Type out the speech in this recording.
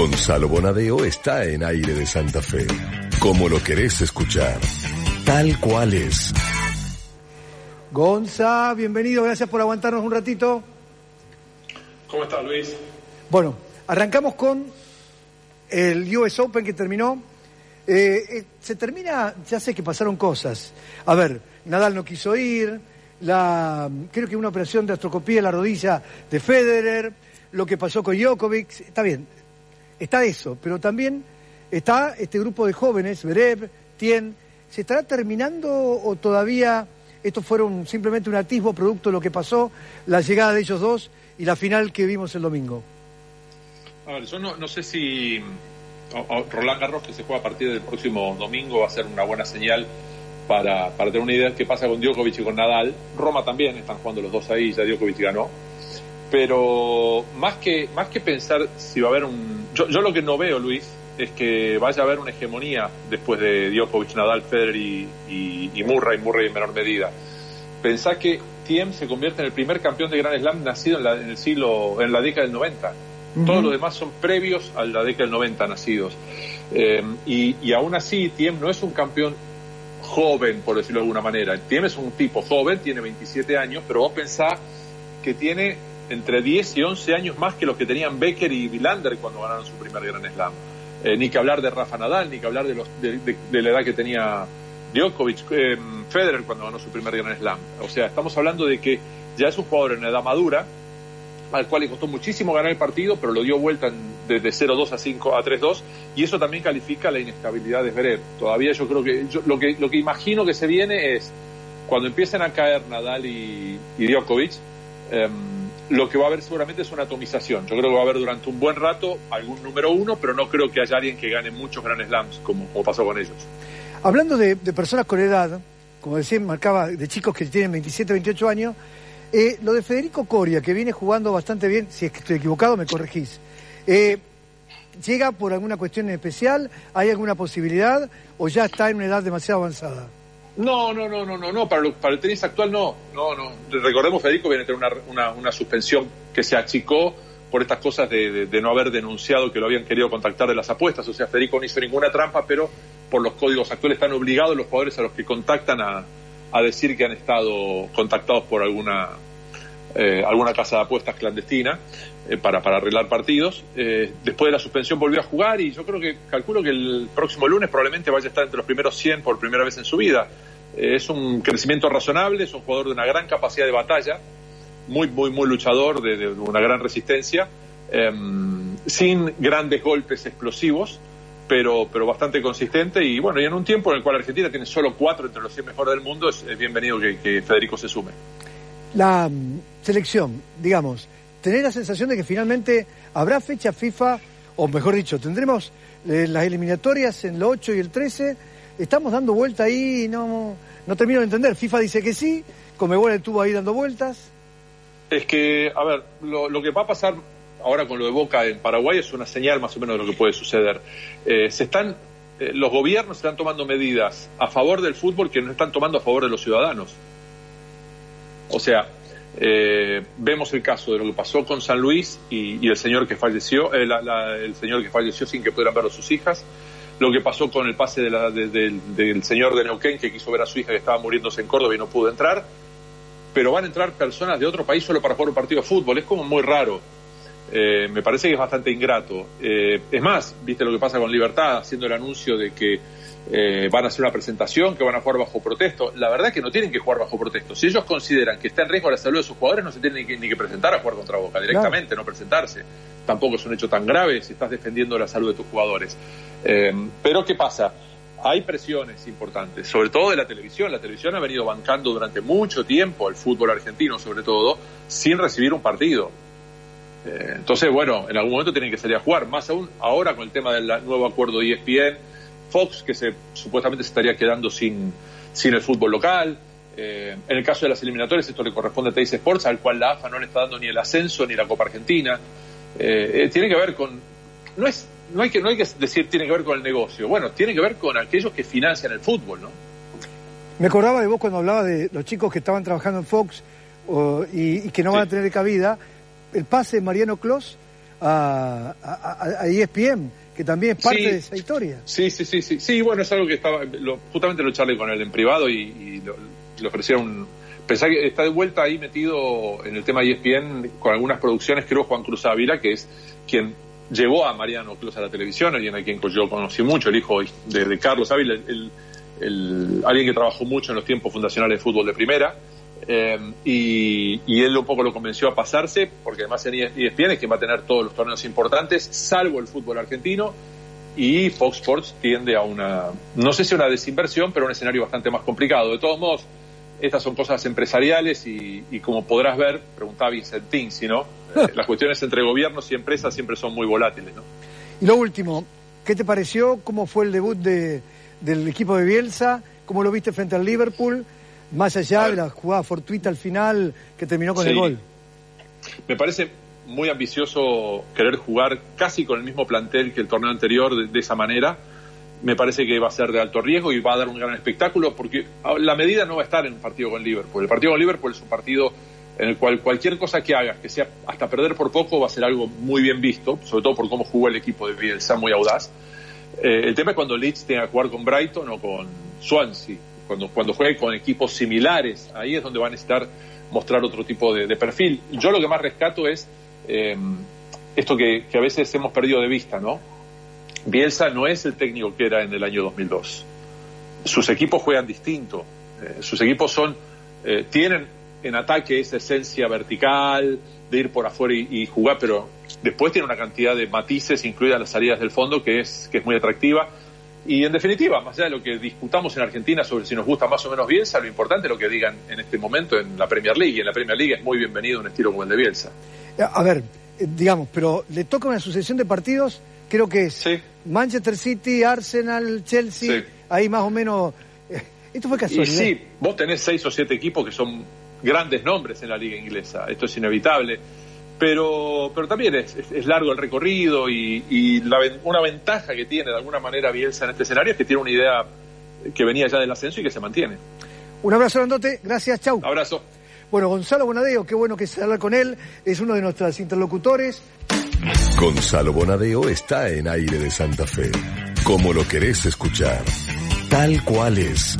Gonzalo Bonadeo está en aire de Santa Fe. Como lo querés escuchar. Tal cual es. Gonza, bienvenido, gracias por aguantarnos un ratito. ¿Cómo estás, Luis? Bueno, arrancamos con el US Open que terminó. Eh, eh, se termina, ya sé que pasaron cosas. A ver, Nadal no quiso ir, la, creo que una operación de astrocopía en la rodilla de Federer, lo que pasó con Djokovic, está bien, está eso, pero también está este grupo de jóvenes, Berev, Tien, ¿se estará terminando o todavía estos fueron simplemente un atisbo producto de lo que pasó, la llegada de ellos dos y la final que vimos el domingo? A ver, yo no, sé si Roland Garros, que se juega a partir del próximo domingo, va a ser una buena señal para, para tener una idea de qué pasa con Djokovic y con Nadal. Roma también, están jugando los dos ahí, ya Djokovic ganó. Pero más que, más que pensar si va a haber un... Yo, yo lo que no veo, Luis, es que vaya a haber una hegemonía después de Djokovic, Nadal, Federer y, y, Murray, Murray en menor medida. Pensá que Tiem se convierte en el primer campeón de Grand Slam nacido en, la, en el siglo, en la década del 90. Todos los demás son previos a la década del 90 nacidos. Eh, y, y, aún así, Tiem no es un campeón joven, por decirlo de alguna manera. Tiem es un tipo joven, tiene 27 años, pero vos pensás que tiene entre 10 y 11 años más que los que tenían Becker y Villander cuando ganaron su primer Grand Slam. Eh, ni que hablar de Rafa Nadal, ni que hablar de, los, de, la edad que tenía Djokovic, eh, Federer cuando ganó su primer Grand Slam. O sea, estamos hablando de que ya es un jugador en edad madura, al cual le costó muchísimo ganar el partido, pero lo dio vuelta desde 0-2 a 5 a 3-2, y eso también califica la inestabilidad de Zverev. Todavía yo creo que lo que lo que imagino que se viene es cuando empiecen a caer Nadal y, y Djokovic, em, lo que va a haber seguramente es una atomización. Yo creo que va a haber durante un buen rato algún número uno, pero no creo que haya alguien que gane muchos Grand Slams, como, pasó con ellos. Hablando de, personas con edad, como decía, marcaba de chicos que tienen 27, 28 años, eh, lo de Federico Coria, que viene jugando bastante bien, si es estoy equivocado, me corregís. Eh, ¿Llega por alguna cuestión especial? ¿Hay alguna posibilidad? ¿O ya está en una edad demasiado avanzada? No, no, no, no, no, no. Para, el tenis actual no, no, no. Recordemos, Federico viene a tener una, una, una suspensión que se achicó por estas cosas de, de, no haber denunciado que lo habían querido contactar de las apuestas. O sea, Federico no hizo ninguna trampa, pero por los códigos actuales están obligados los jugadores a los que contactan a, a decir que han estado contactados por alguna eh, alguna casa de apuestas clandestina eh, para, para arreglar partidos. Eh, después de la suspensión volvió a jugar y yo creo que calculo que el próximo lunes probablemente vaya a estar entre los primeros 100 por primera vez en su vida. es un crecimiento razonable, es un jugador de una gran capacidad de batalla, muy, muy, muy luchador, de, una gran resistencia, em, sin grandes golpes explosivos. Pero, pero bastante consistente y bueno, y en un tiempo en el cual Argentina tiene solo cuatro entre los 100 mejores del mundo, es, bienvenido que Federico se sume. La mm, selección, digamos, tener la sensación de que finalmente habrá fecha FIFA, o mejor dicho, tendremos eh, las eliminatorias en el 8 y el 13. Estamos dando vuelta ahí, no, no termino de entender. FIFA dice que sí, Comebol estuvo ahí dando vueltas. Es que, a ver, lo, que va a pasar ahora con lo de Boca en Paraguay es una señal más o menos de lo que puede suceder. Eh, se están, eh, los gobiernos están tomando medidas a favor del fútbol que no están tomando a favor de los ciudadanos. O sea, eh, vemos el caso de lo que pasó con San Luis y, el señor que falleció, eh, el señor que falleció sin que pudieran verlo sus hijas, lo que pasó con el pase del señor de Neuquén que quiso ver a su hija que estaba muriéndose en Córdoba y no pudo entrar, pero van a entrar personas de otro país solo para jugar un partido de fútbol, es como muy raro. Eh, me parece que es bastante ingrato. es más, viste lo que pasa con Libertad, haciendo el anuncio de que eh, van a hacer una presentación, que van a jugar bajo protesto. La verdad es que no tienen que jugar bajo protesto. Si ellos consideran que está en riesgo la salud de sus jugadores, no se tienen ni que, presentar a jugar contra Boca, directamente, no presentarse. Tampoco es un hecho tan grave si estás defendiendo la salud de tus jugadores. Eh, pero ¿qué pasa? Hay presiones importantes, sobre todo de la televisión. La televisión ha venido bancando durante mucho tiempo el fútbol argentino, sobre todo, sin recibir un partido. Eh, entonces, bueno, en algún momento tienen que salir a jugar, más aún ahora con el tema del nuevo acuerdo de ESPN Fox, que se, supuestamente se estaría quedando sin, sin el fútbol local. Eh, en el caso de las eliminatorias, esto le corresponde a Teis Sports, al cual la AFA no le está dando ni el ascenso ni la Copa Argentina. Eh, eh, tiene que ver con. No, es, no, hay que, no hay que decir tiene que ver con el negocio. Bueno, tiene que ver con aquellos que financian el fútbol, ¿no? Me acordaba de vos cuando hablaba de los chicos que estaban trabajando en Fox y, que no van a tener cabida. El pase de Mariano Clos a, a, a ESPN, que también es parte de esa historia. Sí, sí, sí, sí. Sí, bueno, es algo que estaba, justamente lo charlé con él en privado y, le ofrecieron un... Pensá que está de vuelta ahí metido en el tema ESPN con algunas producciones, creo Juan Cruz Ávila, que es quien llevó a Mariano Cruz a la televisión, alguien a quien yo conocí mucho, el hijo de, Carlos Ávila, el, alguien que trabajó mucho en los tiempos fundacionales de fútbol de primera. Eh, y, él un poco lo convenció a pasarse, porque además en ESPN es quien va a tener todos los torneos importantes, salvo el fútbol argentino, y Fox Sports tiende a una, no sé si una desinversión, pero un escenario bastante más complicado. De todos modos, estas son cosas empresariales y, como podrás ver, preguntaba Vincentín, si no, eh, las cuestiones entre gobiernos y empresas siempre son muy volátiles. ¿no? Y lo último, ¿qué te pareció? ¿Cómo fue el debut de, del equipo de Bielsa? ¿Cómo lo viste frente al Liverpool? Más allá de la jugada fortuita al final que terminó con el gol. Me parece muy ambicioso querer jugar casi con el mismo plantel que el torneo anterior de, esa manera. Me parece que va a ser de alto riesgo y va a dar un gran espectáculo porque la medida no va a estar en un partido con Liverpool. El partido con Liverpool es un partido en el cual cualquier cosa que hagas, que sea hasta perder por poco, va a ser algo muy bien visto, sobre todo por cómo jugó el equipo de Bielsa, muy audaz. Eh, el tema es cuando Leeds tenga que jugar con Brighton o con Swansea cuando, juegue con equipos similares, ahí es donde va a necesitar mostrar otro tipo de, perfil. Yo lo que más rescato es em, esto que, a veces hemos perdido de vista, ¿no? Bielsa no es el técnico que era en el año 2002. Sus equipos juegan distinto. Eh, sus equipos son, eh, tienen en ataque esa esencia vertical de ir por afuera y, jugar, pero después tiene una cantidad de matices, incluidas las salidas del fondo, que es, que es muy atractiva. Y en definitiva, más allá de lo que discutamos en Argentina sobre si nos gusta más o menos Bielsa, lo importante es lo que digan en este momento en la Premier League. Y en la Premier League es muy bienvenido un estilo como el de Bielsa. Eh, a ver, eh, digamos, pero le toca una sucesión de partidos, creo que es Manchester City, Arsenal, Chelsea, ahí más o menos. Eh, esto fue casualidad. Y sí, vos tenés seis o siete equipos que son grandes nombres en la liga inglesa. Esto es inevitable pero, pero también es, es, largo el recorrido y, y la, una ventaja que tiene de alguna manera Bielsa en este escenario es que tiene una idea que venía ya del ascenso y que se mantiene. Un abrazo grandote, gracias, chau. Abrazo. Bueno, Gonzalo Bonadeo, qué bueno que se habla con él, es uno de nuestros interlocutores. Gonzalo Bonadeo está en aire de Santa Fe, como lo querés escuchar, tal cual es.